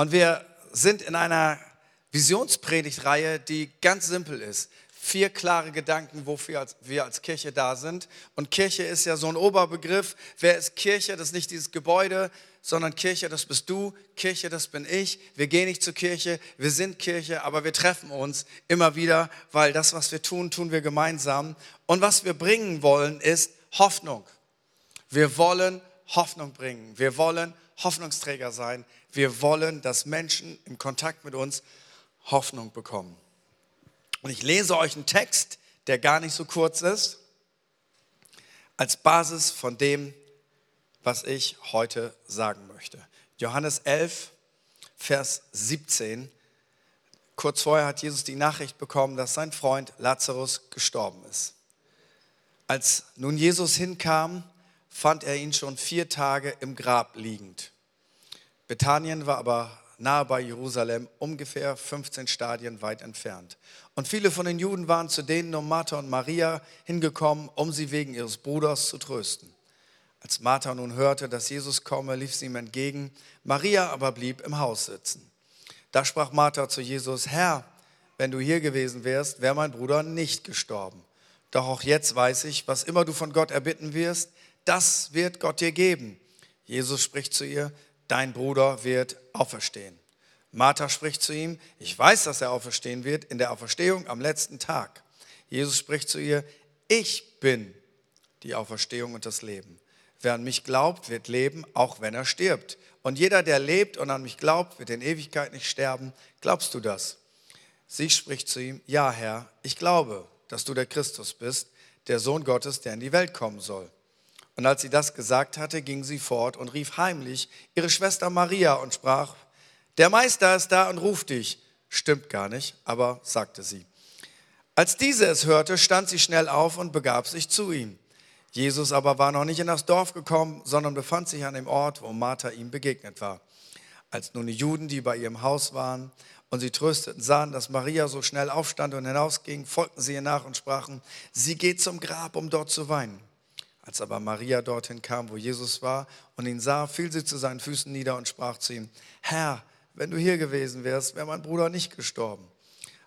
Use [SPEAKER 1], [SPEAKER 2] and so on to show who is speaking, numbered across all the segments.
[SPEAKER 1] Und wir sind in einer Visionspredigtreihe, die ganz simpel ist. Vier klare Gedanken, wofür wir als Kirche da sind. Und Kirche ist ja so ein Oberbegriff. Wer ist Kirche? Das ist nicht dieses Gebäude, sondern Kirche, das bist du. Kirche, das bin ich. Wir gehen nicht zur Kirche, wir sind Kirche, aber wir treffen uns immer wieder, weil das, was wir tun, tun wir gemeinsam. Und was wir bringen wollen, ist Hoffnung. Wir wollen Hoffnung bringen. Wir wollen Hoffnungsträger sein. Wir wollen, dass Menschen im Kontakt mit uns Hoffnung bekommen. Und ich lese euch einen Text, der gar nicht so kurz ist, als Basis von dem, was ich heute sagen möchte. Johannes 11, Vers 17. Kurz vorher hat Jesus die Nachricht bekommen, dass sein Freund Lazarus gestorben ist. Als nun Jesus hinkam, fand er ihn schon vier Tage im Grab liegend. Bethanien war aber nahe bei Jerusalem, ungefähr 15 Stadien weit entfernt. Und viele von den Juden waren zu denen um Martha und Maria hingekommen, um sie wegen ihres Bruders zu trösten. Als Martha nun hörte, dass Jesus komme, lief sie ihm entgegen. Maria aber blieb im Haus sitzen. Da sprach Martha zu Jesus, Herr, wenn du hier gewesen wärst, wäre mein Bruder nicht gestorben. Doch auch jetzt weiß ich, was immer du von Gott erbitten wirst, das wird Gott dir geben. Jesus spricht zu ihr, dein Bruder wird auferstehen. Martha spricht zu ihm, ich weiß, dass er auferstehen wird in der Auferstehung am letzten Tag. Jesus spricht zu ihr, ich bin die Auferstehung und das Leben. Wer an mich glaubt, wird leben, auch wenn er stirbt. Und jeder, der lebt und an mich glaubt, wird in Ewigkeit nicht sterben. Glaubst du das? Sie spricht zu ihm, ja Herr, ich glaube, dass du der Christus bist, der Sohn Gottes, der in die Welt kommen soll. Und als sie das gesagt hatte, ging sie fort und rief heimlich ihre Schwester Maria und sprach, der Meister ist da und ruft dich. Stimmt gar nicht, aber sagte sie. Als diese es hörte, stand sie schnell auf und begab sich zu ihm. Jesus aber war noch nicht in das Dorf gekommen, sondern befand sich an dem Ort, wo Martha ihm begegnet war. Als nun die Juden, die bei ihrem Haus waren und sie trösteten, sahen, dass Maria so schnell aufstand und hinausging, folgten sie ihr nach und sprachen, sie geht zum Grab, um dort zu weinen. Als aber Maria dorthin kam, wo Jesus war und ihn sah, fiel sie zu seinen Füßen nieder und sprach zu ihm, Herr, wenn du hier gewesen wärst, wäre mein Bruder nicht gestorben.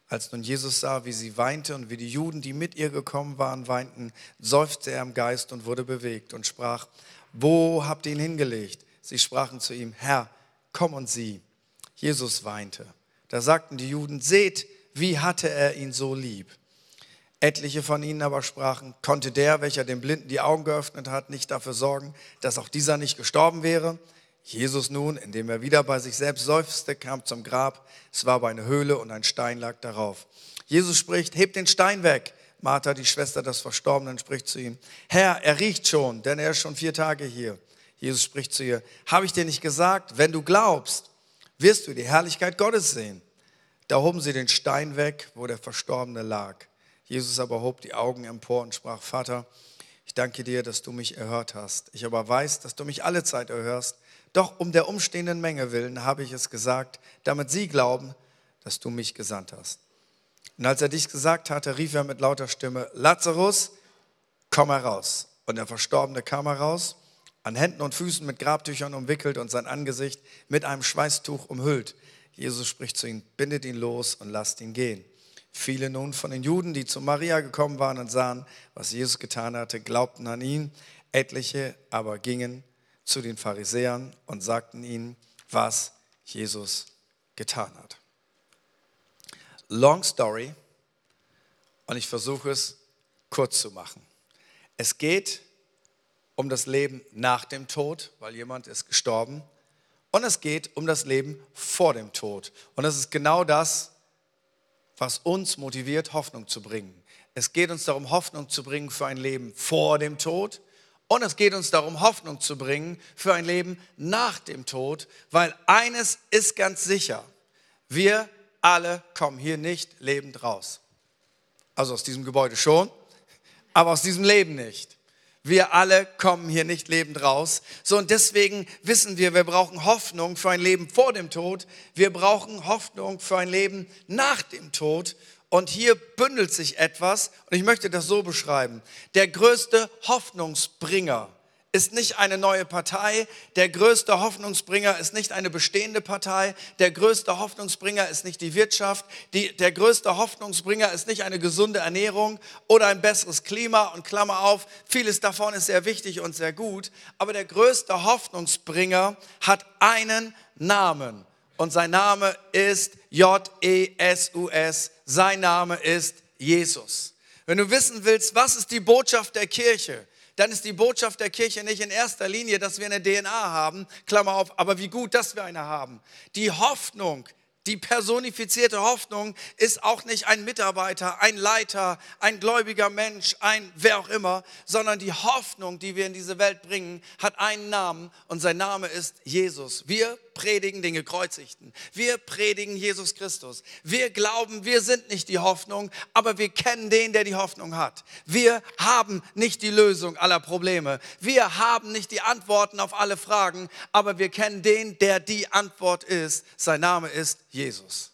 [SPEAKER 1] Als nun Jesus sah, wie sie weinte und wie die Juden, die mit ihr gekommen waren, weinten, seufzte er im Geist und wurde bewegt und sprach, wo habt ihr ihn hingelegt? Sie sprachen zu ihm, Herr, komm und sieh. Jesus weinte. Da sagten die Juden, seht, wie hatte er ihn so lieb. Etliche von ihnen aber sprachen, konnte der, welcher dem Blinden die Augen geöffnet hat, nicht dafür sorgen, dass auch dieser nicht gestorben wäre? Jesus nun, indem er wieder bei sich selbst seufzte, kam zum Grab. Es war aber eine Höhle und ein Stein lag darauf. Jesus spricht, hebt den Stein weg. Martha, die Schwester des Verstorbenen, spricht zu ihm, Herr, er riecht schon, denn er ist schon vier Tage hier. Jesus spricht zu ihr, habe ich dir nicht gesagt, wenn du glaubst, wirst du die Herrlichkeit Gottes sehen. Da hoben sie den Stein weg, wo der Verstorbene lag. Jesus aber hob die Augen empor und sprach, Vater, ich danke dir, dass du mich erhört hast. Ich aber weiß, dass du mich alle Zeit erhörst doch um der umstehenden Menge willen habe ich es gesagt, damit sie glauben, dass du mich gesandt hast. Und als er dies gesagt hatte, rief er mit lauter Stimme, Lazarus, komm heraus. Und der Verstorbene kam heraus, an Händen und Füßen mit Grabtüchern umwickelt und sein Angesicht mit einem Schweißtuch umhüllt. Jesus spricht zu ihm, bindet ihn los und lasst ihn gehen. Viele nun von den Juden, die zu Maria gekommen waren und sahen, was Jesus getan hatte, glaubten an ihn. Etliche aber gingen zu den Pharisäern und sagten ihnen, was Jesus getan hat. Long story und ich versuche es kurz zu machen. Es geht um das Leben nach dem Tod, weil jemand ist gestorben. Und es geht um das Leben vor dem Tod. Und das ist genau das, was uns motiviert, Hoffnung zu bringen. Es geht uns darum, Hoffnung zu bringen für ein Leben vor dem Tod und es geht uns darum, Hoffnung zu bringen für ein Leben nach dem Tod, weil eines ist ganz sicher, wir alle kommen hier nicht lebend raus. Also aus diesem Gebäude schon, aber aus diesem Leben nicht. Wir alle kommen hier nicht lebend raus. So und deswegen wissen wir, wir brauchen Hoffnung für ein Leben vor dem Tod. Wir brauchen Hoffnung für ein Leben nach dem Tod. Und hier bündelt sich etwas, und ich möchte das so beschreiben. Der größte Hoffnungsbringer ist nicht eine neue Partei. Der größte Hoffnungsbringer ist nicht eine bestehende Partei. Der größte Hoffnungsbringer ist nicht die Wirtschaft. Die, der größte Hoffnungsbringer ist nicht eine gesunde Ernährung oder ein besseres Klima. Und Klammer auf, vieles davon ist sehr wichtig und sehr gut. Aber der größte Hoffnungsbringer hat einen Namen. Und sein Name ist J-E-S-U-S. Sein Name ist Jesus. Wenn du wissen willst, was ist die Botschaft der Kirche, dann ist die Botschaft der Kirche nicht in erster Linie, dass wir eine DNA haben, Klammer auf, aber wie gut, dass wir eine haben. Die Hoffnung, die personifizierte Hoffnung ist auch nicht ein Mitarbeiter, ein Leiter, ein gläubiger Mensch, ein wer auch immer, sondern die Hoffnung, die wir in diese Welt bringen, hat einen Namen und sein Name ist Jesus. Wir predigen den Gekreuzigten. Wir predigen Jesus Christus. Wir glauben, wir sind nicht die Hoffnung, aber wir kennen den, der die Hoffnung hat. Wir haben nicht die Lösung aller Probleme. Wir haben nicht die Antworten auf alle Fragen, aber wir kennen den, der die Antwort ist. Sein Name ist Jesus.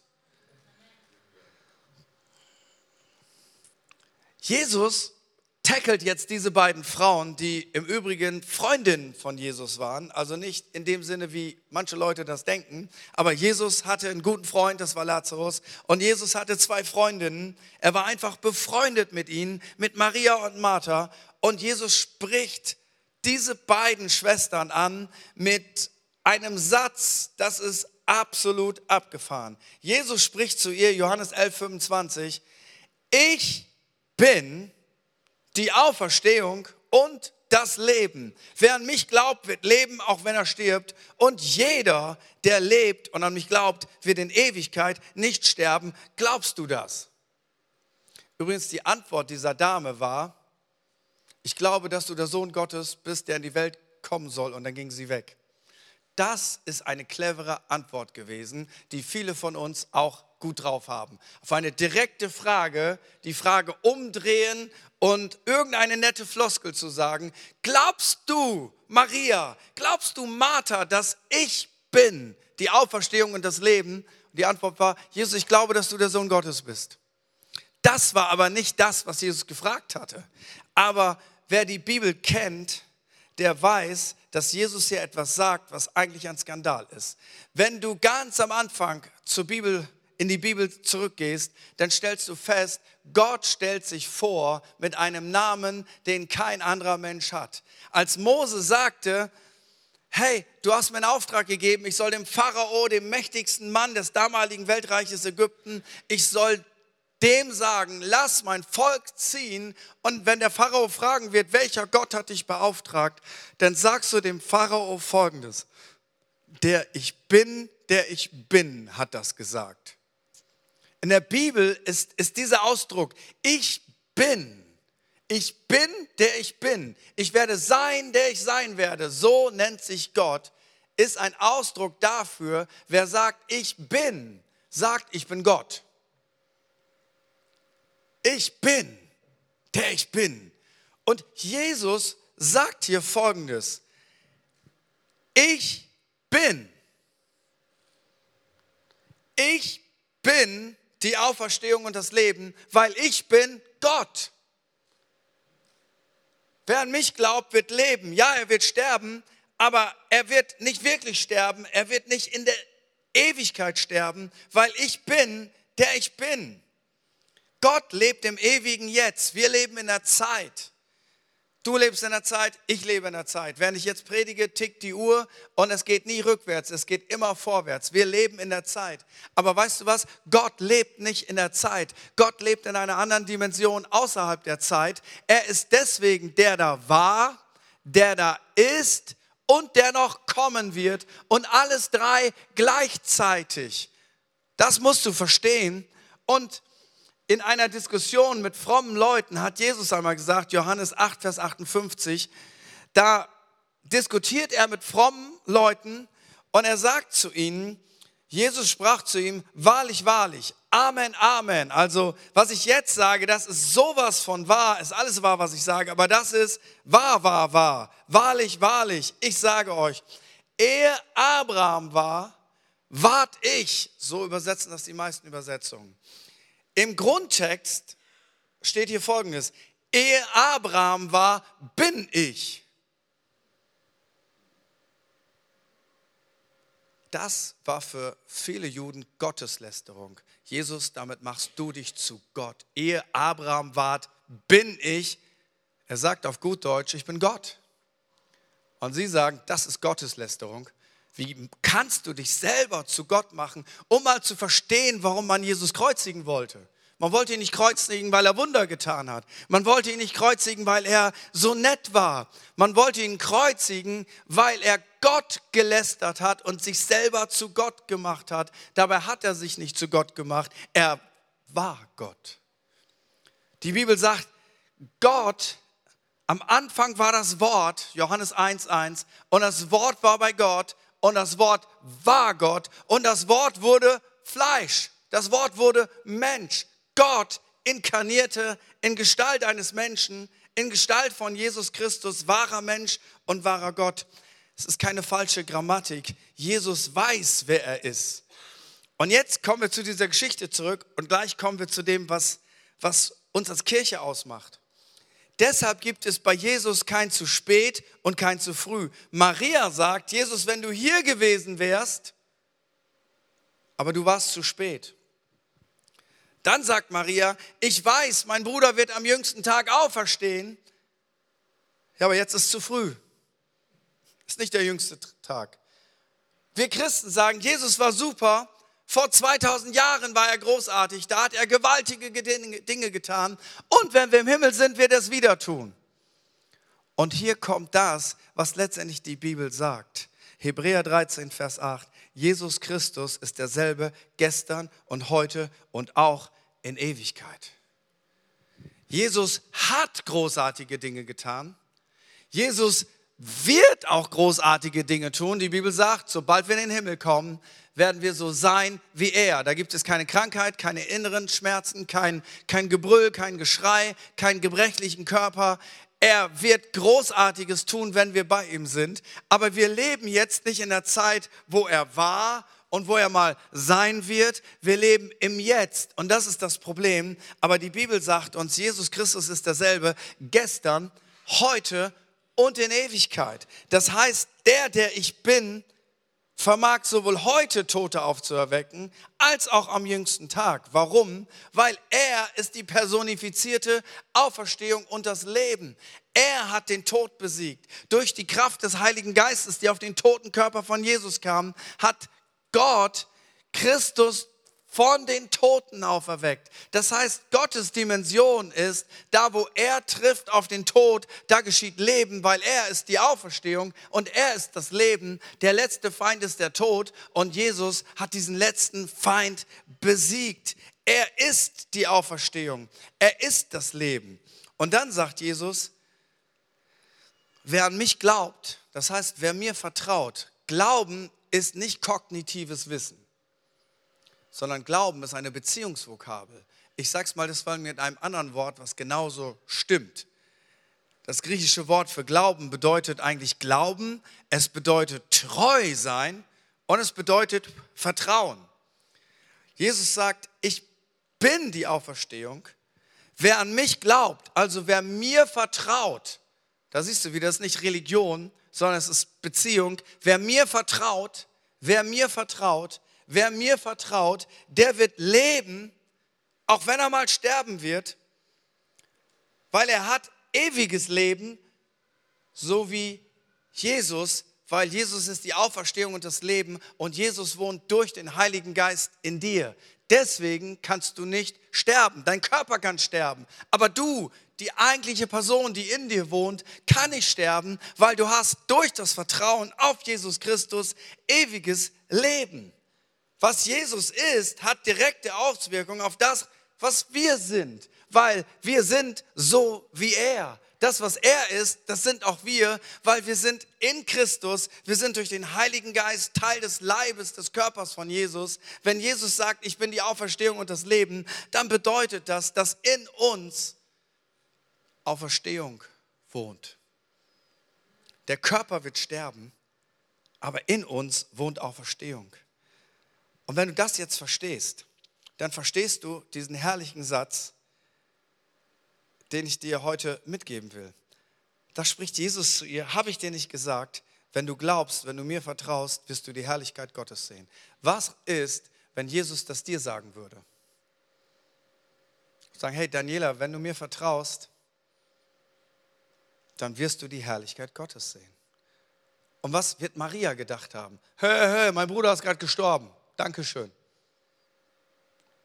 [SPEAKER 1] Jesus tackelt jetzt diese beiden Frauen, die im Übrigen Freundinnen von Jesus waren, also nicht in dem Sinne, wie manche Leute das denken, aber Jesus hatte einen guten Freund, das war Lazarus, und Jesus hatte zwei Freundinnen, er war einfach befreundet mit ihnen, mit Maria und Martha, und Jesus spricht diese beiden Schwestern an mit einem Satz, das ist absolut abgefahren. Jesus spricht zu ihr, Johannes 11, 25, ich bin die Auferstehung und das Leben. Wer an mich glaubt, wird leben, auch wenn er stirbt. Und jeder, der lebt und an mich glaubt, wird in Ewigkeit nicht sterben. Glaubst du das? Übrigens, die Antwort dieser Dame war, ich glaube, dass du der Sohn Gottes bist, der in die Welt kommen soll. Und dann ging sie weg. Das ist eine clevere Antwort gewesen, die viele von uns auch gut drauf haben. Auf eine direkte Frage, die Frage umdrehen und irgendeine nette Floskel zu sagen. Glaubst du, Maria, glaubst du, Martha, dass ich bin die Auferstehung und das Leben? Und die Antwort war, Jesus, ich glaube, dass du der Sohn Gottes bist. Das war aber nicht das, was Jesus gefragt hatte. Aber wer die Bibel kennt, der weiß, dass Jesus hier etwas sagt, was eigentlich ein Skandal ist. Wenn du ganz am Anfang zur Bibel in die Bibel zurückgehst, dann stellst du fest, Gott stellt sich vor mit einem Namen, den kein anderer Mensch hat. Als Mose sagte, hey, du hast mir einen Auftrag gegeben, ich soll dem Pharao, dem mächtigsten Mann des damaligen Weltreiches Ägypten, ich soll dem sagen, lass mein Volk ziehen. Und wenn der Pharao fragen wird, welcher Gott hat dich beauftragt, dann sagst du dem Pharao folgendes. Der ich bin, der ich bin, hat das gesagt. In der Bibel ist, ist dieser Ausdruck, ich bin. Ich bin, der ich bin. Ich werde sein, der ich sein werde. So nennt sich Gott. Ist ein Ausdruck dafür, wer sagt, ich bin, sagt, ich bin Gott. Ich bin, der ich bin. Und Jesus sagt hier Folgendes. Ich bin. Ich bin die Auferstehung und das Leben, weil ich bin Gott. Wer an mich glaubt, wird leben. Ja, er wird sterben, aber er wird nicht wirklich sterben. Er wird nicht in der Ewigkeit sterben, weil ich bin, der ich bin. Gott lebt im ewigen Jetzt. Wir leben in der Zeit. Du lebst in der Zeit, ich lebe in der Zeit. Während ich jetzt predige, tickt die Uhr und es geht nie rückwärts, es geht immer vorwärts. Wir leben in der Zeit. Aber weißt du was? Gott lebt nicht in der Zeit. Gott lebt in einer anderen Dimension außerhalb der Zeit. Er ist deswegen der da war, der da ist und der noch kommen wird und alles drei gleichzeitig. Das musst du verstehen. Und in einer Diskussion mit frommen Leuten hat Jesus einmal gesagt, Johannes 8, Vers 58, da diskutiert er mit frommen Leuten und er sagt zu ihnen, Jesus sprach zu ihm, wahrlich, wahrlich, Amen, Amen. Also, was ich jetzt sage, das ist sowas von wahr, ist alles wahr, was ich sage, aber das ist wahr, wahr, wahr. Wahrlich, wahrlich, ich sage euch, ehe Abraham war, ward ich. So übersetzen das die meisten Übersetzungen. Im Grundtext steht hier folgendes. Ehe Abraham war, bin ich. Das war für viele Juden Gotteslästerung. Jesus, damit machst du dich zu Gott. Ehe Abraham ward, bin ich. Er sagt auf gut Deutsch, ich bin Gott. Und sie sagen, das ist Gotteslästerung. Wie kannst du dich selber zu Gott machen, um mal zu verstehen, warum man Jesus kreuzigen wollte? Man wollte ihn nicht kreuzigen, weil er Wunder getan hat. Man wollte ihn nicht kreuzigen, weil er so nett war. Man wollte ihn kreuzigen, weil er Gott gelästert hat und sich selber zu Gott gemacht hat. Dabei hat er sich nicht zu Gott gemacht. Er war Gott. Die Bibel sagt, Gott, am Anfang war das Wort, Johannes 1.1, und das Wort war bei Gott und das Wort war Gott und das Wort wurde Fleisch. Das Wort wurde Mensch. Gott inkarnierte in Gestalt eines Menschen, in Gestalt von Jesus Christus, wahrer Mensch und wahrer Gott. Es ist keine falsche Grammatik. Jesus weiß, wer er ist. Und jetzt kommen wir zu dieser Geschichte zurück und gleich kommen wir zu dem, was, was uns als Kirche ausmacht. Deshalb gibt es bei Jesus kein zu spät und kein zu früh. Maria sagt, Jesus, wenn du hier gewesen wärst, aber du warst zu spät. Dann sagt Maria, ich weiß, mein Bruder wird am jüngsten Tag auferstehen. Ja, aber jetzt ist zu früh. Ist nicht der jüngste Tag. Wir Christen sagen, Jesus war super. Vor 2000 Jahren war er großartig. Da hat er gewaltige Dinge getan. Und wenn wir im Himmel sind, wird er es wieder tun. Und hier kommt das, was letztendlich die Bibel sagt. Hebräer 13, Vers 8. Jesus Christus ist derselbe gestern und heute und auch in Ewigkeit. Jesus hat großartige Dinge getan. Jesus wird auch großartige Dinge tun. Die Bibel sagt, sobald wir in den Himmel kommen, werden wir so sein wie er. Da gibt es keine Krankheit, keine inneren Schmerzen, kein, kein Gebrüll, kein Geschrei, keinen gebrechlichen Körper. Er wird Großartiges tun, wenn wir bei ihm sind. Aber wir leben jetzt nicht in der Zeit, wo er war und wo er mal sein wird. Wir leben im Jetzt. Und das ist das Problem. Aber die Bibel sagt uns, Jesus Christus ist derselbe gestern, heute und in Ewigkeit. Das heißt, der, der ich bin, vermag sowohl heute Tote aufzuerwecken, als auch am jüngsten Tag. Warum? Weil er ist die personifizierte Auferstehung und das Leben. Er hat den Tod besiegt. Durch die Kraft des Heiligen Geistes, die auf den toten Körper von Jesus kam, hat Gott Christus von den Toten auferweckt. Das heißt, Gottes Dimension ist, da wo er trifft auf den Tod, da geschieht Leben, weil er ist die Auferstehung und er ist das Leben. Der letzte Feind ist der Tod und Jesus hat diesen letzten Feind besiegt. Er ist die Auferstehung. Er ist das Leben. Und dann sagt Jesus, wer an mich glaubt, das heißt, wer mir vertraut, Glauben ist nicht kognitives Wissen sondern Glauben ist eine Beziehungsvokabel. Ich sage es mal das war mit einem anderen Wort, was genauso stimmt. Das griechische Wort für Glauben bedeutet eigentlich Glauben, es bedeutet treu sein und es bedeutet Vertrauen. Jesus sagt, ich bin die Auferstehung. Wer an mich glaubt, also wer mir vertraut, da siehst du wieder, das ist nicht Religion, sondern es ist Beziehung. Wer mir vertraut, wer mir vertraut, wer mir vertraut, der wird leben, auch wenn er mal sterben wird, weil er hat ewiges Leben, so wie Jesus, weil Jesus ist die Auferstehung und das Leben und Jesus wohnt durch den Heiligen Geist in dir. Deswegen kannst du nicht sterben. Dein Körper kann sterben. Aber du, die eigentliche Person, die in dir wohnt, kann nicht sterben, weil du hast durch das Vertrauen auf Jesus Christus ewiges Leben. Was Jesus ist, hat direkte Auswirkungen auf das, was wir sind, weil wir sind so wie er. Das, was er ist, das sind auch wir, weil wir sind in Christus, wir sind durch den Heiligen Geist Teil des Leibes, des Körpers von Jesus. Wenn Jesus sagt, ich bin die Auferstehung und das Leben, dann bedeutet das, dass in uns Auferstehung wohnt. Der Körper wird sterben, aber in uns wohnt Auferstehung. Und wenn du das jetzt verstehst, dann verstehst du diesen herrlichen Satz, den ich dir heute mitgeben will. Da spricht Jesus zu ihr, habe ich dir nicht gesagt, wenn du glaubst, wenn du mir vertraust, wirst du die Herrlichkeit Gottes sehen. Was ist, wenn Jesus das dir sagen würde? Sagen, hey Daniela, wenn du mir vertraust, dann wirst du die Herrlichkeit Gottes sehen. Und was wird Maria gedacht haben? Hö, hö, mein Bruder ist gerade gestorben. Dankeschön.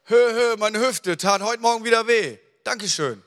[SPEAKER 1] Hö, hö, meine Hüfte tat heute Morgen wieder weh. Dankeschön.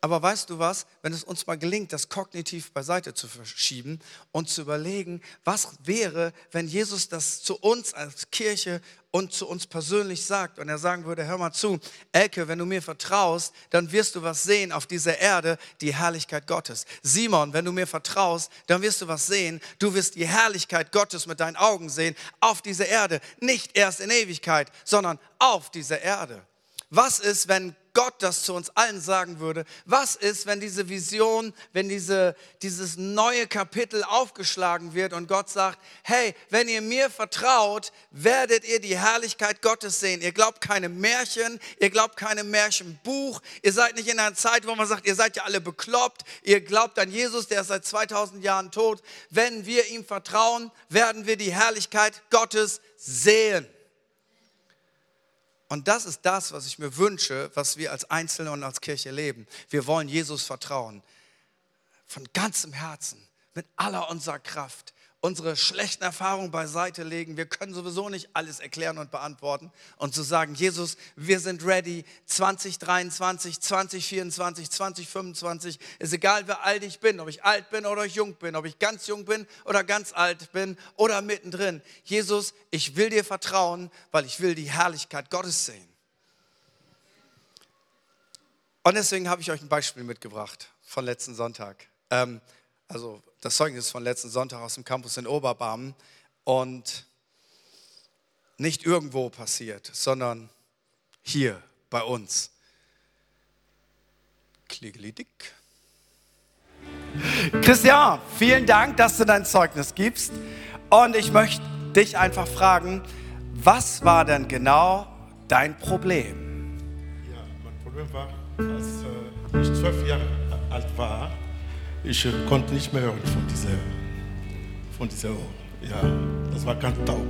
[SPEAKER 1] Aber weißt du was, wenn es uns mal gelingt, das kognitiv beiseite zu verschieben und zu überlegen, was wäre, wenn Jesus das zu uns als Kirche und zu uns persönlich sagt und er sagen würde, hör mal zu, Elke, wenn du mir vertraust, dann wirst du was sehen auf dieser Erde, die Herrlichkeit Gottes. Simon, wenn du mir vertraust, dann wirst du was sehen, du wirst die Herrlichkeit Gottes mit deinen Augen sehen auf dieser Erde, nicht erst in Ewigkeit, sondern auf dieser Erde. Was ist, wenn Gott das zu uns allen sagen würde? Was ist, wenn diese Vision, wenn diese, dieses neue Kapitel aufgeschlagen wird und Gott sagt, hey, wenn ihr mir vertraut, werdet ihr die Herrlichkeit Gottes sehen. Ihr glaubt keine Märchen, ihr glaubt keine Märchenbuch, ihr seid nicht in einer Zeit, wo man sagt, ihr seid ja alle bekloppt, ihr glaubt an Jesus, der ist seit 2000 Jahren tot. Wenn wir ihm vertrauen, werden wir die Herrlichkeit Gottes sehen. Und das ist das, was ich mir wünsche, was wir als Einzelne und als Kirche leben. Wir wollen Jesus vertrauen. Von ganzem Herzen, mit aller unserer Kraft unsere schlechten Erfahrungen beiseite legen. Wir können sowieso nicht alles erklären und beantworten. Und zu sagen, Jesus, wir sind ready. 2023, 2024, 2025. Ist egal, wie alt ich bin, ob ich alt bin oder jung bin, ob ich ganz jung bin oder ganz alt bin oder mittendrin. Jesus, ich will dir vertrauen, weil ich will die Herrlichkeit Gottes sehen. Und deswegen habe ich euch ein Beispiel mitgebracht von letzten Sonntag. Ähm, also das Zeugnis von letzten Sonntag aus dem Campus in Oberbarmen und nicht irgendwo passiert, sondern hier bei uns. Kliegelidick. Christian, vielen Dank, dass du dein Zeugnis gibst. Und ich möchte dich einfach fragen, was war denn genau dein Problem?
[SPEAKER 2] Ja, mein Problem war, als äh, ich zwölf Jahre alt war, ich konnte nicht mehr hören von dieser, von dieser Ohr. Ja, das war ganz taub.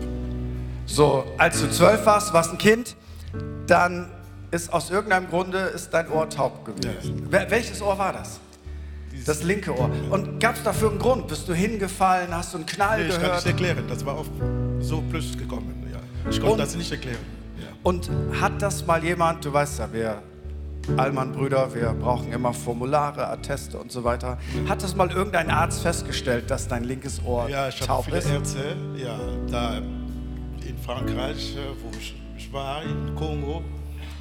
[SPEAKER 1] So, als du zwölf warst, warst ein Kind, dann ist aus irgendeinem Grunde ist dein Ohr taub gewesen. Ja. Welches Ohr war das? Das linke Ohr. Und gab es dafür einen Grund? Bist du hingefallen? Hast du einen Knall nee,
[SPEAKER 2] ich
[SPEAKER 1] gehört?
[SPEAKER 2] Ich kann nicht erklären. Das war oft so plötzlich gekommen. Ja. Ich konnte und, das nicht erklären. Ja.
[SPEAKER 1] Und hat das mal jemand, du weißt ja, wer Allmann-Brüder, wir brauchen immer Formulare, Atteste und so weiter. Hat das mal irgendein Arzt festgestellt, dass dein linkes Ohr
[SPEAKER 2] ja, ich
[SPEAKER 1] taub
[SPEAKER 2] viele
[SPEAKER 1] ist?
[SPEAKER 2] Ärzte, ja, da in Frankreich, äh, wo ich, ich war, in Kongo.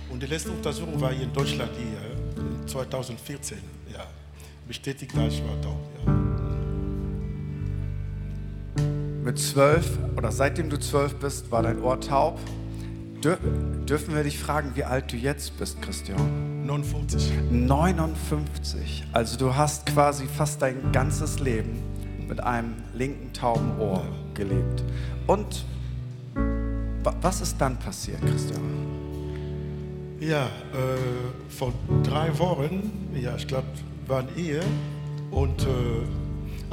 [SPEAKER 2] Und die letzte Untersuchung war hier in Deutschland, hier, 2014. Ja, bestätigt, dass ich war taub. Ja.
[SPEAKER 1] Mit zwölf oder seitdem du zwölf bist, war dein Ohr taub. Dür dürfen wir dich fragen, wie alt du jetzt bist, Christian?
[SPEAKER 2] 59.
[SPEAKER 1] 59. Also du hast quasi fast dein ganzes Leben mit einem linken tauben Ohr gelebt. Und was ist dann passiert, Christian?
[SPEAKER 2] Ja, äh, vor drei Wochen, ja, ich glaube, waren Ehe und äh,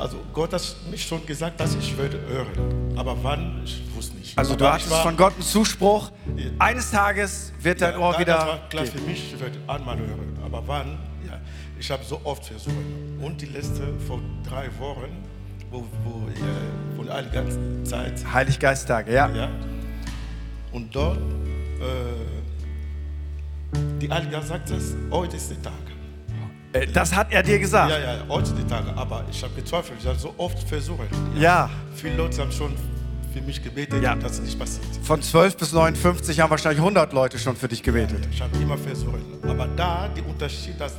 [SPEAKER 2] also Gott hat mich schon gesagt, dass ich würde hören. Aber wann, ich wusste nicht.
[SPEAKER 1] Also du hattest von Gott einen Zuspruch, eines Tages wird dein ja, Ohr wieder...
[SPEAKER 2] Das war klar gehen. für mich, ich werde einmal hören. Aber wann, ja, ich habe so oft versucht. Und die letzte, vor drei Wochen, wo, wo äh, von Heiliggeisttag.
[SPEAKER 1] Heiliggeisttage, ja. ja.
[SPEAKER 2] Und dort, äh, die Heilige sagt es, heute ist der Tag.
[SPEAKER 1] Äh, das hat er dir gesagt?
[SPEAKER 2] Ja, ja, heutzutage. Aber ich habe gezweifelt. Ich habe so oft versucht.
[SPEAKER 1] Ja. ja.
[SPEAKER 2] Viele Leute haben schon für mich gebetet ja. und das ist nicht passiert.
[SPEAKER 1] Von 12 bis 59 haben wahrscheinlich 100 Leute schon für dich gebetet. Ja,
[SPEAKER 2] ich habe immer versucht. Aber da, der Unterschied, das,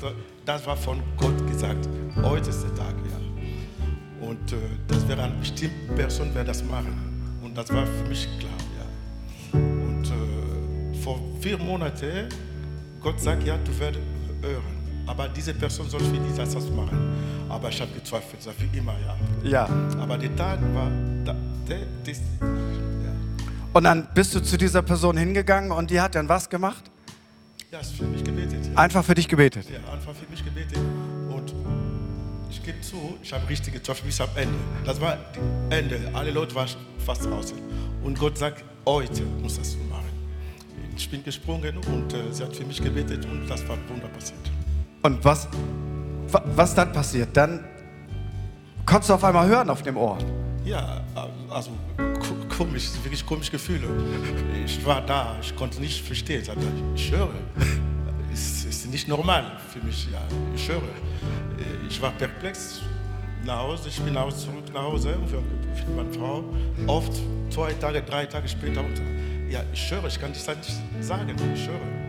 [SPEAKER 2] das war von Gott gesagt. Heute ist der Tag, ja. Und äh, das wäre eine bestimmte Person, wer das machen. Und das war für mich klar, ja. Und äh, vor vier Monaten, Gott sagt, ja, du wirst hören aber diese Person soll für dich das machen. Aber ich habe gezweifelt, so wie immer, ja.
[SPEAKER 1] Ja.
[SPEAKER 2] Aber der Tag war, der, der, das, ja.
[SPEAKER 1] Und dann bist du zu dieser Person hingegangen und die hat dann was gemacht?
[SPEAKER 2] Ja, ist für mich gebetet. Ja.
[SPEAKER 1] Einfach für dich gebetet?
[SPEAKER 2] Ja, einfach für mich gebetet. Und ich gebe zu, ich habe richtig getroffen bis am Ende. Das war das Ende. Alle Leute waren fast draußen. Und Gott sagt, heute muss das machen. Ich bin gesprungen und äh, sie hat für mich gebetet und das war Wunder passiert.
[SPEAKER 1] Und was, was dann passiert? Dann konntest du auf einmal hören auf dem Ohr.
[SPEAKER 2] Ja, also komisch, wirklich komische Gefühle. Ich war da, ich konnte nicht verstehen. Ich höre, es ist nicht normal für mich. Ja, ich höre. Ich war perplex nach Hause, ich bin aus, zurück nach Hause mit meiner Frau. Oft zwei Tage, drei Tage später. Ja, ich höre, ich kann das nicht sagen. Ich höre.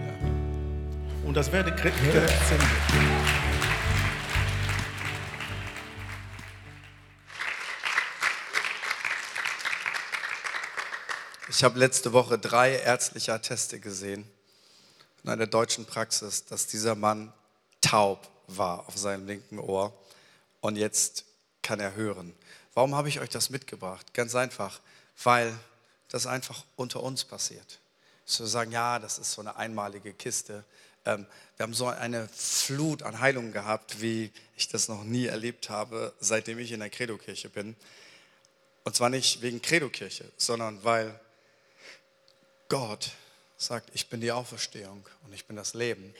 [SPEAKER 2] Ja. Und das werde ich
[SPEAKER 1] Ich habe letzte Woche drei ärztliche Atteste gesehen in einer deutschen Praxis, dass dieser Mann taub war auf seinem linken Ohr und jetzt kann er hören. Warum habe ich euch das mitgebracht? Ganz einfach, weil das einfach unter uns passiert. Zu sagen, ja, das ist so eine einmalige Kiste. Ähm, wir haben so eine Flut an Heilungen gehabt, wie ich das noch nie erlebt habe, seitdem ich in der Credo-Kirche bin. Und zwar nicht wegen Credo-Kirche, sondern weil Gott sagt, ich bin die Auferstehung und ich bin das Leben.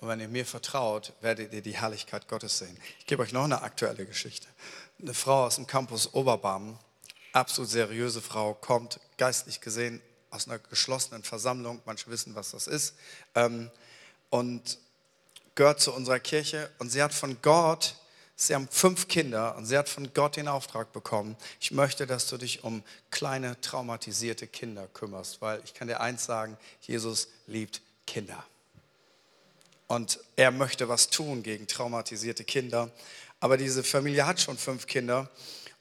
[SPEAKER 1] Und wenn ihr mir vertraut, werdet ihr die Herrlichkeit Gottes sehen. Ich gebe euch noch eine aktuelle Geschichte. Eine Frau aus dem Campus Oberbarm, absolut seriöse Frau, kommt geistlich gesehen aus einer geschlossenen Versammlung. Manche wissen, was das ist. Ähm, und gehört zu unserer Kirche. Und sie hat von Gott Sie haben fünf Kinder und sie hat von Gott den Auftrag bekommen, ich möchte, dass du dich um kleine traumatisierte Kinder kümmerst, weil ich kann dir eins sagen, Jesus liebt Kinder. Und er möchte was tun gegen traumatisierte Kinder. Aber diese Familie hat schon fünf Kinder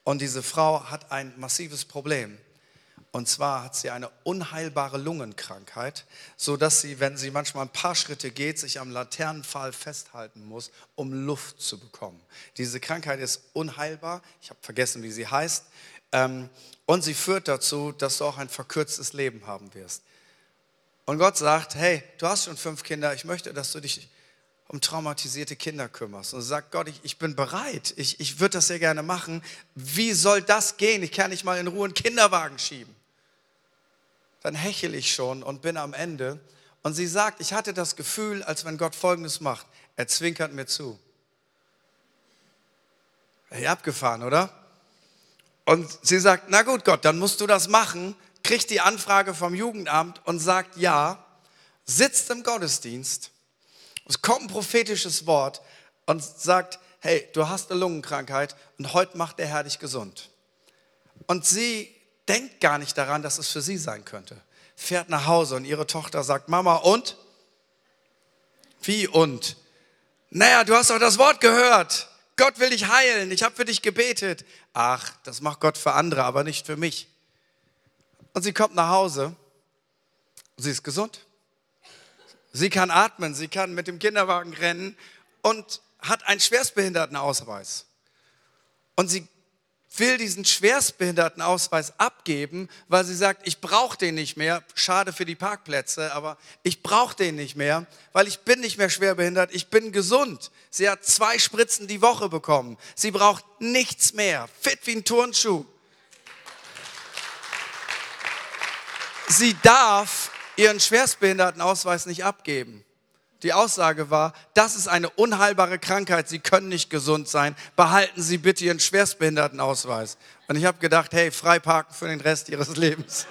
[SPEAKER 1] und diese Frau hat ein massives Problem. Und zwar hat sie eine unheilbare Lungenkrankheit, so dass sie, wenn sie manchmal ein paar Schritte geht, sich am Laternenpfahl festhalten muss, um Luft zu bekommen. Diese Krankheit ist unheilbar. Ich habe vergessen, wie sie heißt. Ähm, und sie führt dazu, dass du auch ein verkürztes Leben haben wirst. Und Gott sagt, hey, du hast schon fünf Kinder, ich möchte, dass du dich um traumatisierte Kinder kümmerst. Und sagt Gott, ich, ich bin bereit, ich, ich würde das sehr gerne machen. Wie soll das gehen? Ich kann nicht mal in Ruhe einen Kinderwagen schieben dann hechel ich schon und bin am Ende. Und sie sagt, ich hatte das Gefühl, als wenn Gott Folgendes macht. Er zwinkert mir zu. Hey, abgefahren, oder? Und sie sagt, na gut, Gott, dann musst du das machen. Kriegt die Anfrage vom Jugendamt und sagt ja, sitzt im Gottesdienst. Es kommt ein prophetisches Wort und sagt, hey, du hast eine Lungenkrankheit und heute macht der Herr dich gesund. Und sie denkt gar nicht daran, dass es für sie sein könnte. Fährt nach Hause und ihre Tochter sagt, Mama, und? Wie und? Naja, du hast doch das Wort gehört. Gott will dich heilen. Ich habe für dich gebetet. Ach, das macht Gott für andere, aber nicht für mich. Und sie kommt nach Hause. Sie ist gesund. Sie kann atmen, sie kann mit dem Kinderwagen rennen und hat einen Schwerstbehindertenausweis. Und sie will diesen Schwerstbehindertenausweis abgeben, weil sie sagt, ich brauche den nicht mehr. Schade für die Parkplätze, aber ich brauche den nicht mehr, weil ich bin nicht mehr schwerbehindert, ich bin gesund. Sie hat zwei Spritzen die Woche bekommen. Sie braucht nichts mehr. Fit wie ein Turnschuh. Sie darf ihren Schwerstbehindertenausweis nicht abgeben. Die Aussage war, das ist eine unheilbare Krankheit, Sie können nicht gesund sein, behalten Sie bitte Ihren Schwerstbehindertenausweis. Und ich habe gedacht, hey, freiparken für den Rest Ihres Lebens.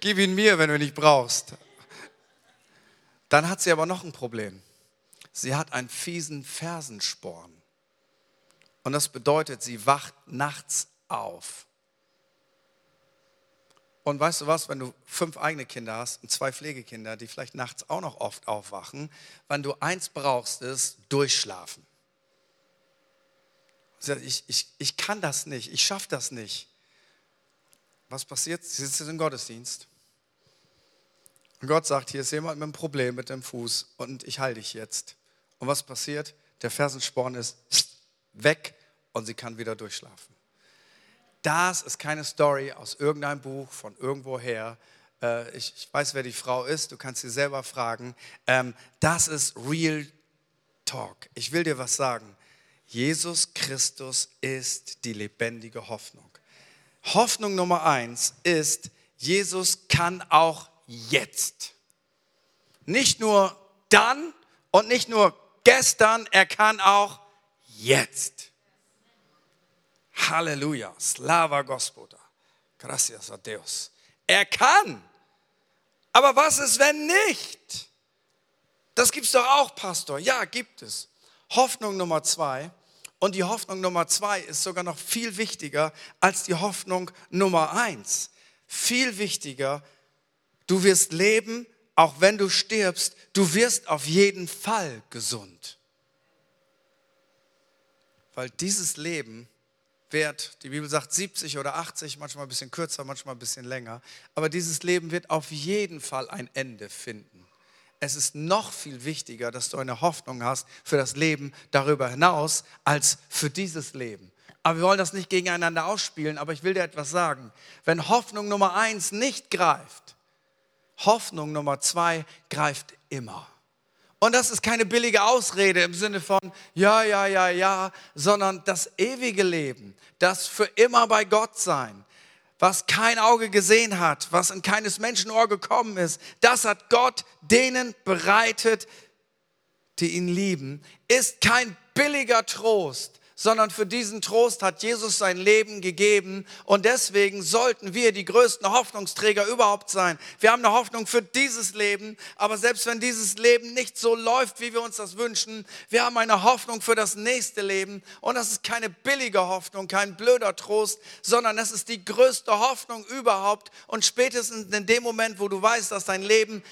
[SPEAKER 1] Gib ihn mir, wenn du ihn nicht brauchst. Dann hat sie aber noch ein Problem. Sie hat einen fiesen Fersensporn. Und das bedeutet, sie wacht nachts auf. Und weißt du was, wenn du fünf eigene Kinder hast und zwei Pflegekinder, die vielleicht nachts auch noch oft aufwachen, wenn du eins brauchst, ist durchschlafen. Ich, ich, ich kann das nicht, ich schaffe das nicht. Was passiert? Sie sitzt im Gottesdienst. Und Gott sagt, hier ist jemand mit einem Problem mit dem Fuß und ich halte dich jetzt. Und was passiert? Der Fersensporn ist weg und sie kann wieder durchschlafen. Das ist keine Story aus irgendeinem Buch von irgendwoher. Äh, ich, ich, weiß, wer die Frau ist, du kannst sie selber fragen. Ähm, das ist Real Talk. Ich will dir was sagen. Jesus Christus ist die lebendige Hoffnung. Hoffnung Nummer eins ist, Jesus kann auch jetzt. Nicht nur dann und nicht nur gestern, er kann auch jetzt. Halleluja. Slava Gospoda. Gracias a Deus. Er kann. Aber was ist, wenn nicht? Das gibt es doch auch, Pastor. Ja, gibt es. Hoffnung Nummer zwei. Und die Hoffnung Nummer zwei ist sogar noch viel wichtiger als die Hoffnung Nummer eins. Viel wichtiger, du wirst leben, auch wenn du stirbst, du wirst auf jeden Fall gesund. Weil dieses Leben wird, die Bibel sagt 70 oder 80, manchmal ein bisschen kürzer, manchmal ein bisschen länger, aber dieses Leben wird auf jeden Fall ein Ende finden. Es ist noch viel wichtiger, dass du eine Hoffnung hast für das Leben darüber hinaus als für dieses Leben. Aber wir wollen das nicht gegeneinander ausspielen, aber ich will dir etwas sagen. Wenn Hoffnung Nummer eins nicht greift, Hoffnung Nummer zwei greift immer. Und das ist keine billige Ausrede im Sinne von, ja, ja, ja, ja, sondern das ewige Leben, das für immer bei Gott sein, was kein Auge gesehen hat, was in keines Menschenohr gekommen ist, das hat Gott denen bereitet, die ihn lieben, ist kein billiger Trost, sondern für diesen Trost hat Jesus sein Leben gegeben. Und deswegen sollten wir die größten Hoffnungsträger überhaupt sein. Wir haben eine Hoffnung für dieses Leben, aber selbst wenn dieses Leben nicht so läuft, wie wir uns das wünschen, wir haben eine Hoffnung für das nächste Leben. Und das ist keine billige Hoffnung, kein blöder Trost, sondern es ist die größte Hoffnung überhaupt. Und spätestens in dem Moment, wo du weißt, dass dein Leben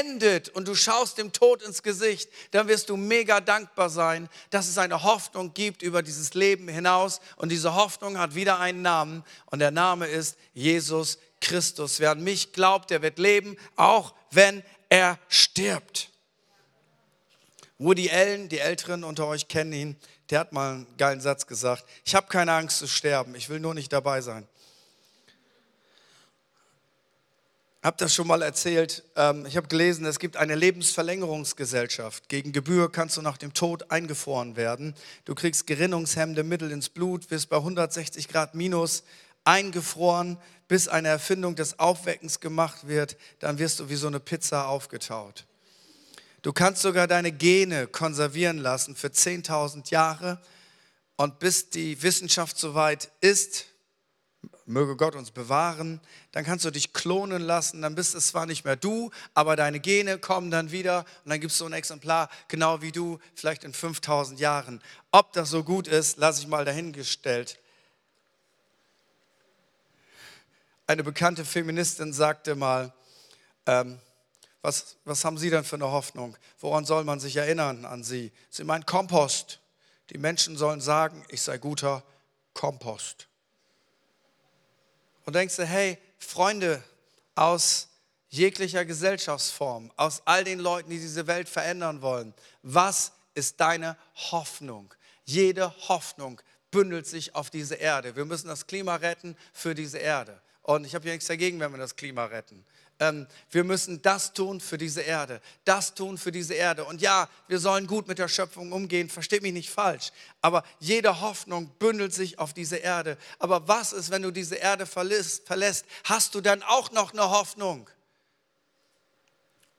[SPEAKER 1] endet und du schaust dem Tod ins Gesicht, dann wirst du mega dankbar sein, dass es eine Hoffnung gibt über dieses Leben hinaus. Und diese Hoffnung hat wieder einen Namen und der Name ist Jesus Christus. Wer an mich glaubt, der wird leben, auch wenn er stirbt. Woody Allen, die Älteren unter euch kennen ihn, der hat mal einen geilen Satz gesagt. Ich habe keine Angst zu sterben, ich will nur nicht dabei sein. Habe das schon mal erzählt. Ähm, ich habe gelesen, es gibt eine Lebensverlängerungsgesellschaft. Gegen Gebühr kannst du nach dem Tod eingefroren werden. Du kriegst gerinnungshemmende Mittel ins Blut, wirst bei 160 Grad minus eingefroren, bis eine Erfindung des Aufweckens gemacht wird. Dann wirst du wie so eine Pizza aufgetaut. Du kannst sogar deine Gene konservieren lassen für 10.000 Jahre. Und bis die Wissenschaft soweit ist, möge Gott uns bewahren, dann kannst du dich klonen lassen, dann bist es zwar nicht mehr du, aber deine Gene kommen dann wieder und dann gibst du ein Exemplar, genau wie du, vielleicht in 5000 Jahren. Ob das so gut ist, lasse ich mal dahingestellt. Eine bekannte Feministin sagte mal, ähm, was, was haben Sie denn für eine Hoffnung? Woran soll man sich erinnern an Sie? Sie meint Kompost. Die Menschen sollen sagen, ich sei guter Kompost und denkst du, hey, Freunde aus jeglicher Gesellschaftsform, aus all den Leuten, die diese Welt verändern wollen, was ist deine Hoffnung? Jede Hoffnung bündelt sich auf diese Erde. Wir müssen das Klima retten für diese Erde. Und ich habe hier nichts dagegen, wenn wir das Klima retten ähm, wir müssen das tun für diese Erde, das tun für diese Erde. Und ja, wir sollen gut mit der Schöpfung umgehen, versteht mich nicht falsch, aber jede Hoffnung bündelt sich auf diese Erde. Aber was ist, wenn du diese Erde verlässt, verlässt hast du dann auch noch eine Hoffnung?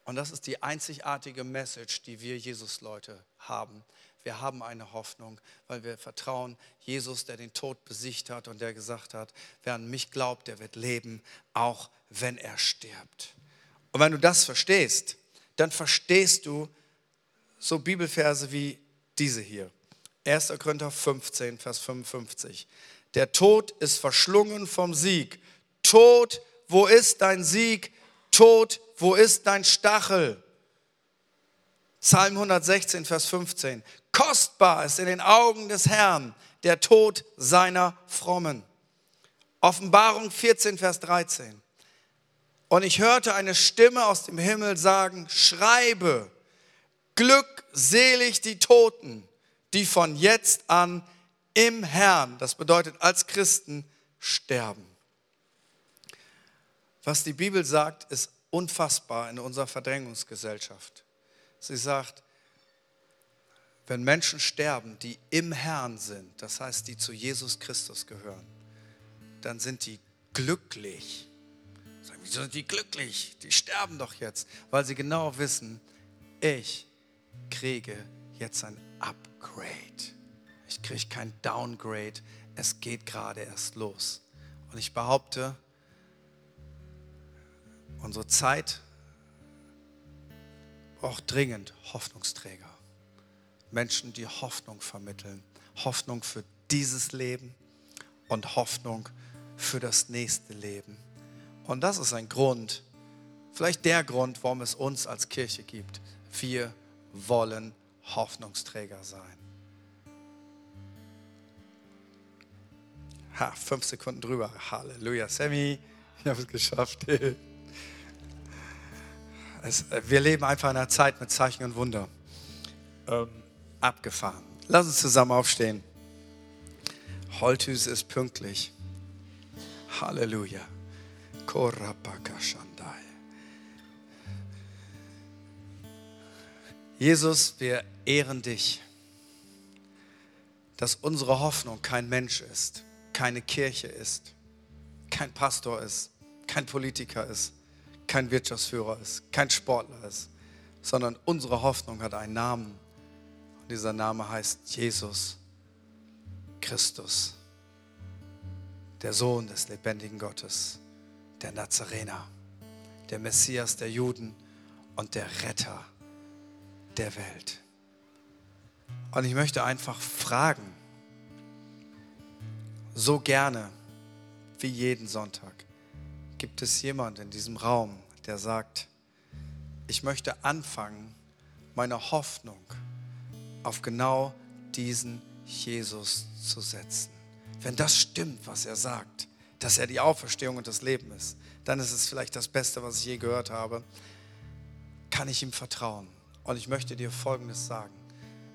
[SPEAKER 1] Und das ist die einzigartige Message, die wir Jesus-Leute haben. Wir haben eine Hoffnung, weil wir vertrauen Jesus, der den Tod besiegt hat und der gesagt hat, wer an mich glaubt, der wird leben, auch wenn er stirbt. Und wenn du das verstehst, dann verstehst du so Bibelverse wie diese hier. 1. Korinther 15, Vers 55. Der Tod ist verschlungen vom Sieg. Tod, wo ist dein Sieg? Tod, wo ist dein Stachel? Psalm 116, Vers 15. Kostbar ist in den Augen des Herrn der Tod seiner Frommen. Offenbarung 14, Vers 13. Und ich hörte eine Stimme aus dem Himmel sagen, schreibe, glückselig die Toten, die von jetzt an im Herrn, das bedeutet als Christen, sterben. Was die Bibel sagt, ist unfassbar in unserer Verdrängungsgesellschaft. Sie sagt, wenn Menschen sterben, die im Herrn sind, das heißt, die zu Jesus Christus gehören, dann sind die glücklich. Sagen, wieso sind die glücklich? Die sterben doch jetzt, weil sie genau wissen, ich kriege jetzt ein Upgrade. Ich kriege kein Downgrade. Es geht gerade erst los. Und ich behaupte, unsere Zeit braucht dringend Hoffnungsträger. Menschen, die Hoffnung vermitteln. Hoffnung für dieses Leben und Hoffnung für das nächste Leben. Und das ist ein Grund, vielleicht der Grund, warum es uns als Kirche gibt. Wir wollen Hoffnungsträger sein. Ha, fünf Sekunden drüber. Halleluja. Sammy, ich habe es geschafft. Es, wir leben einfach in einer Zeit mit Zeichen und Wunder. Ähm, abgefahren. Lass uns zusammen aufstehen. Holthus ist pünktlich. Halleluja. Jesus, wir ehren dich, dass unsere Hoffnung kein Mensch ist, keine Kirche ist, kein Pastor ist, kein Politiker ist, kein Wirtschaftsführer ist, kein Sportler ist, sondern unsere Hoffnung hat einen Namen. Und dieser Name heißt Jesus Christus der Sohn des lebendigen Gottes, der Nazarener, der Messias der Juden und der Retter der Welt. Und ich möchte einfach fragen, so gerne wie jeden Sonntag, gibt es jemand in diesem Raum, der sagt, ich möchte anfangen, meine Hoffnung auf genau diesen Jesus zu setzen. Wenn das stimmt, was er sagt, dass er die Auferstehung und das Leben ist, dann ist es vielleicht das Beste, was ich je gehört habe. Kann ich ihm vertrauen? Und ich möchte dir Folgendes sagen.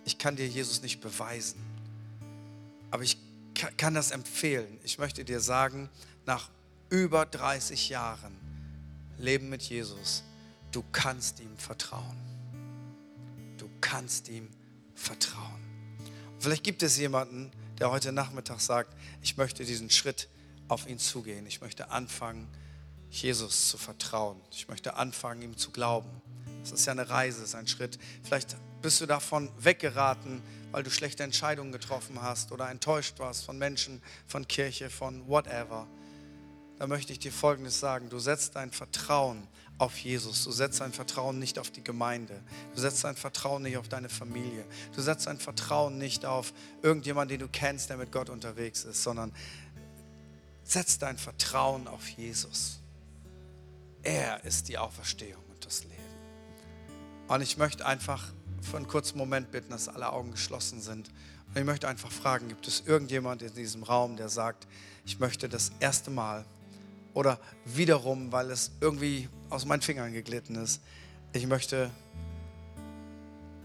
[SPEAKER 1] Ich kann dir Jesus nicht beweisen, aber ich kann das empfehlen. Ich möchte dir sagen, nach über 30 Jahren Leben mit Jesus, du kannst ihm vertrauen. Du kannst ihm vertrauen. Vielleicht gibt es jemanden, der heute Nachmittag sagt, ich möchte diesen Schritt auf ihn zugehen. Ich möchte anfangen, Jesus zu vertrauen. Ich möchte anfangen, ihm zu glauben. Das ist ja eine Reise, ist ein Schritt. Vielleicht bist du davon weggeraten, weil du schlechte Entscheidungen getroffen hast oder enttäuscht warst von Menschen, von Kirche, von whatever. Da möchte ich dir Folgendes sagen. Du setzt dein Vertrauen auf Jesus. Du setzt dein Vertrauen nicht auf die Gemeinde. Du setzt dein Vertrauen nicht auf deine Familie. Du setzt dein Vertrauen nicht auf irgendjemanden, den du kennst, der mit Gott unterwegs ist, sondern setz dein Vertrauen auf Jesus. Er ist die Auferstehung und das Leben. Und ich möchte einfach für einen kurzen Moment bitten, dass alle Augen geschlossen sind. Und ich möchte einfach fragen, gibt es irgendjemand in diesem Raum, der sagt, ich möchte das erste Mal oder wiederum, weil es irgendwie aus meinen Fingern geglitten ist. Ich möchte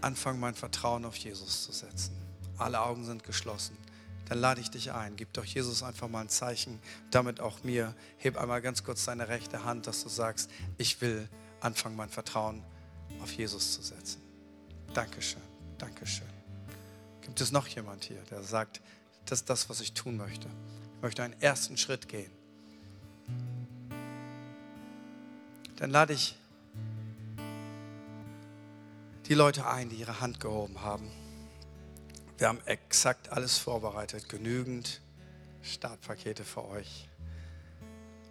[SPEAKER 1] anfangen, mein Vertrauen auf Jesus zu setzen. Alle Augen sind geschlossen. Dann lade ich dich ein. Gib doch Jesus einfach mal ein Zeichen, damit auch mir. Heb einmal ganz kurz deine rechte Hand, dass du sagst, ich will anfangen, mein Vertrauen auf Jesus zu setzen. Dankeschön, Dankeschön. Gibt es noch jemand hier, der sagt, das ist das, was ich tun möchte? Ich möchte einen ersten Schritt gehen. Dann lade ich die Leute ein, die ihre Hand gehoben haben. Wir haben exakt alles vorbereitet, genügend Startpakete für euch,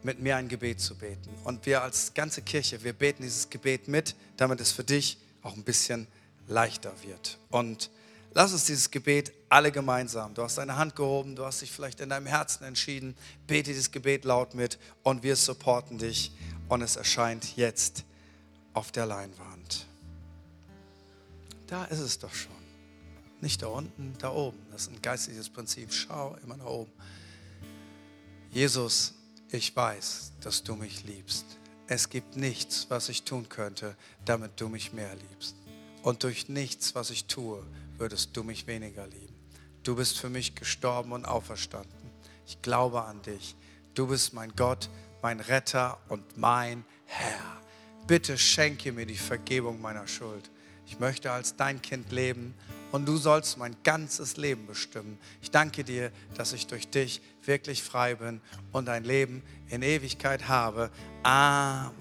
[SPEAKER 1] mit mir ein Gebet zu beten. Und wir als ganze Kirche, wir beten dieses Gebet mit, damit es für dich auch ein bisschen leichter wird. Und lass uns dieses Gebet alle gemeinsam. Du hast deine Hand gehoben, du hast dich vielleicht in deinem Herzen entschieden, bete dieses Gebet laut mit und wir supporten dich und es erscheint jetzt auf der Leinwand. Da ist es doch schon. Nicht da unten, da oben. Das ist ein geistliches Prinzip. Schau immer nach oben. Jesus, ich weiß, dass du mich liebst. Es gibt nichts, was ich tun könnte, damit du mich mehr liebst. Und durch nichts, was ich tue, würdest du mich weniger lieben. Du bist für mich gestorben und auferstanden. Ich glaube an dich. Du bist mein Gott, mein Retter und mein Herr. Bitte schenke mir die Vergebung meiner Schuld. Ich möchte als dein Kind leben und du sollst mein ganzes Leben bestimmen. Ich danke dir, dass ich durch dich wirklich frei bin und ein Leben in Ewigkeit habe. Amen.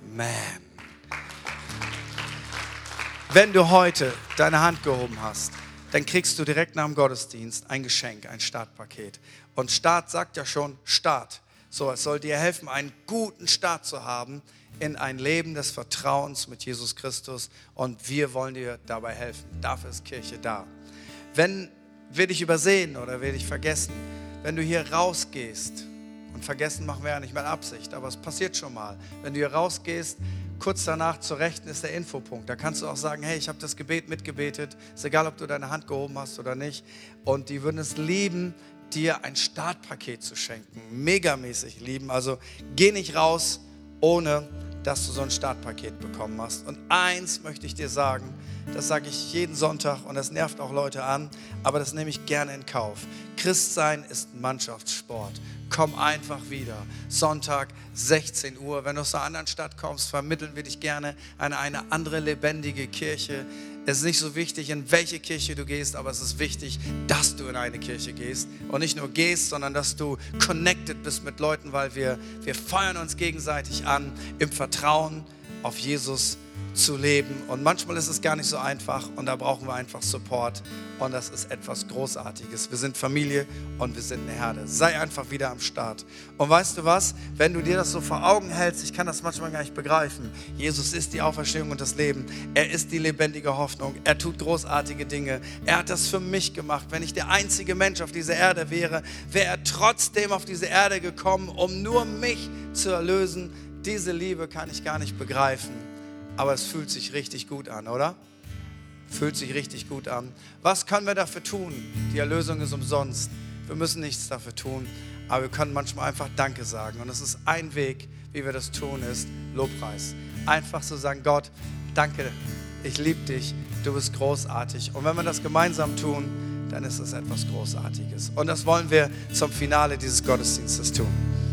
[SPEAKER 1] Wenn du heute deine Hand gehoben hast, dann kriegst du direkt nach dem Gottesdienst ein Geschenk, ein Startpaket. Und Start sagt ja schon Start. So, es soll dir helfen, einen guten Start zu haben in ein Leben des Vertrauens mit Jesus Christus. Und wir wollen dir dabei helfen. Dafür ist Kirche da. Wenn wir dich übersehen oder wir dich vergessen, wenn du hier rausgehst, und vergessen machen wir ja nicht mit Absicht, aber es passiert schon mal. Wenn du hier rausgehst, kurz danach zur Rechten ist der Infopunkt. Da kannst du auch sagen, hey, ich habe das Gebet mitgebetet. Ist egal, ob du deine Hand gehoben hast oder nicht. Und die würden es lieben, dir ein Startpaket zu schenken. Megamäßig lieben. Also geh nicht raus, ohne dass du so ein Startpaket bekommen hast. Und eins möchte ich dir sagen, das sage ich jeden Sonntag und das nervt auch Leute an, aber das nehme ich gerne in Kauf. Christsein ist Mannschaftssport. Komm einfach wieder. Sonntag, 16 Uhr. Wenn du aus einer anderen Stadt kommst, vermitteln wir dich gerne an eine andere lebendige Kirche. Es ist nicht so wichtig, in welche Kirche du gehst, aber es ist wichtig, dass du in eine Kirche gehst. Und nicht nur gehst, sondern dass du connected bist mit Leuten, weil wir, wir feuern uns gegenseitig an im Vertrauen auf Jesus zu leben. Und manchmal ist es gar nicht so einfach und da brauchen wir einfach Support. Und das ist etwas Großartiges. Wir sind Familie und wir sind eine Herde. Sei einfach wieder am Start. Und weißt du was? Wenn du dir das so vor Augen hältst, ich kann das manchmal gar nicht begreifen. Jesus ist die Auferstehung und das Leben. Er ist die lebendige Hoffnung. Er tut großartige Dinge. Er hat das für mich gemacht. Wenn ich der einzige Mensch auf dieser Erde wäre, wäre er trotzdem auf diese Erde gekommen, um nur mich zu erlösen. Diese Liebe kann ich gar nicht begreifen aber es fühlt sich richtig gut an, oder? Fühlt sich richtig gut an. Was können wir dafür tun? Die Erlösung ist umsonst. Wir müssen nichts dafür tun, aber wir können manchmal einfach Danke sagen. Und es ist ein Weg, wie wir das tun, ist Lobpreis. Einfach zu sagen, Gott, danke, ich liebe dich, du bist großartig. Und wenn wir das gemeinsam tun, dann ist es etwas Großartiges. Und das wollen wir zum Finale dieses Gottesdienstes tun.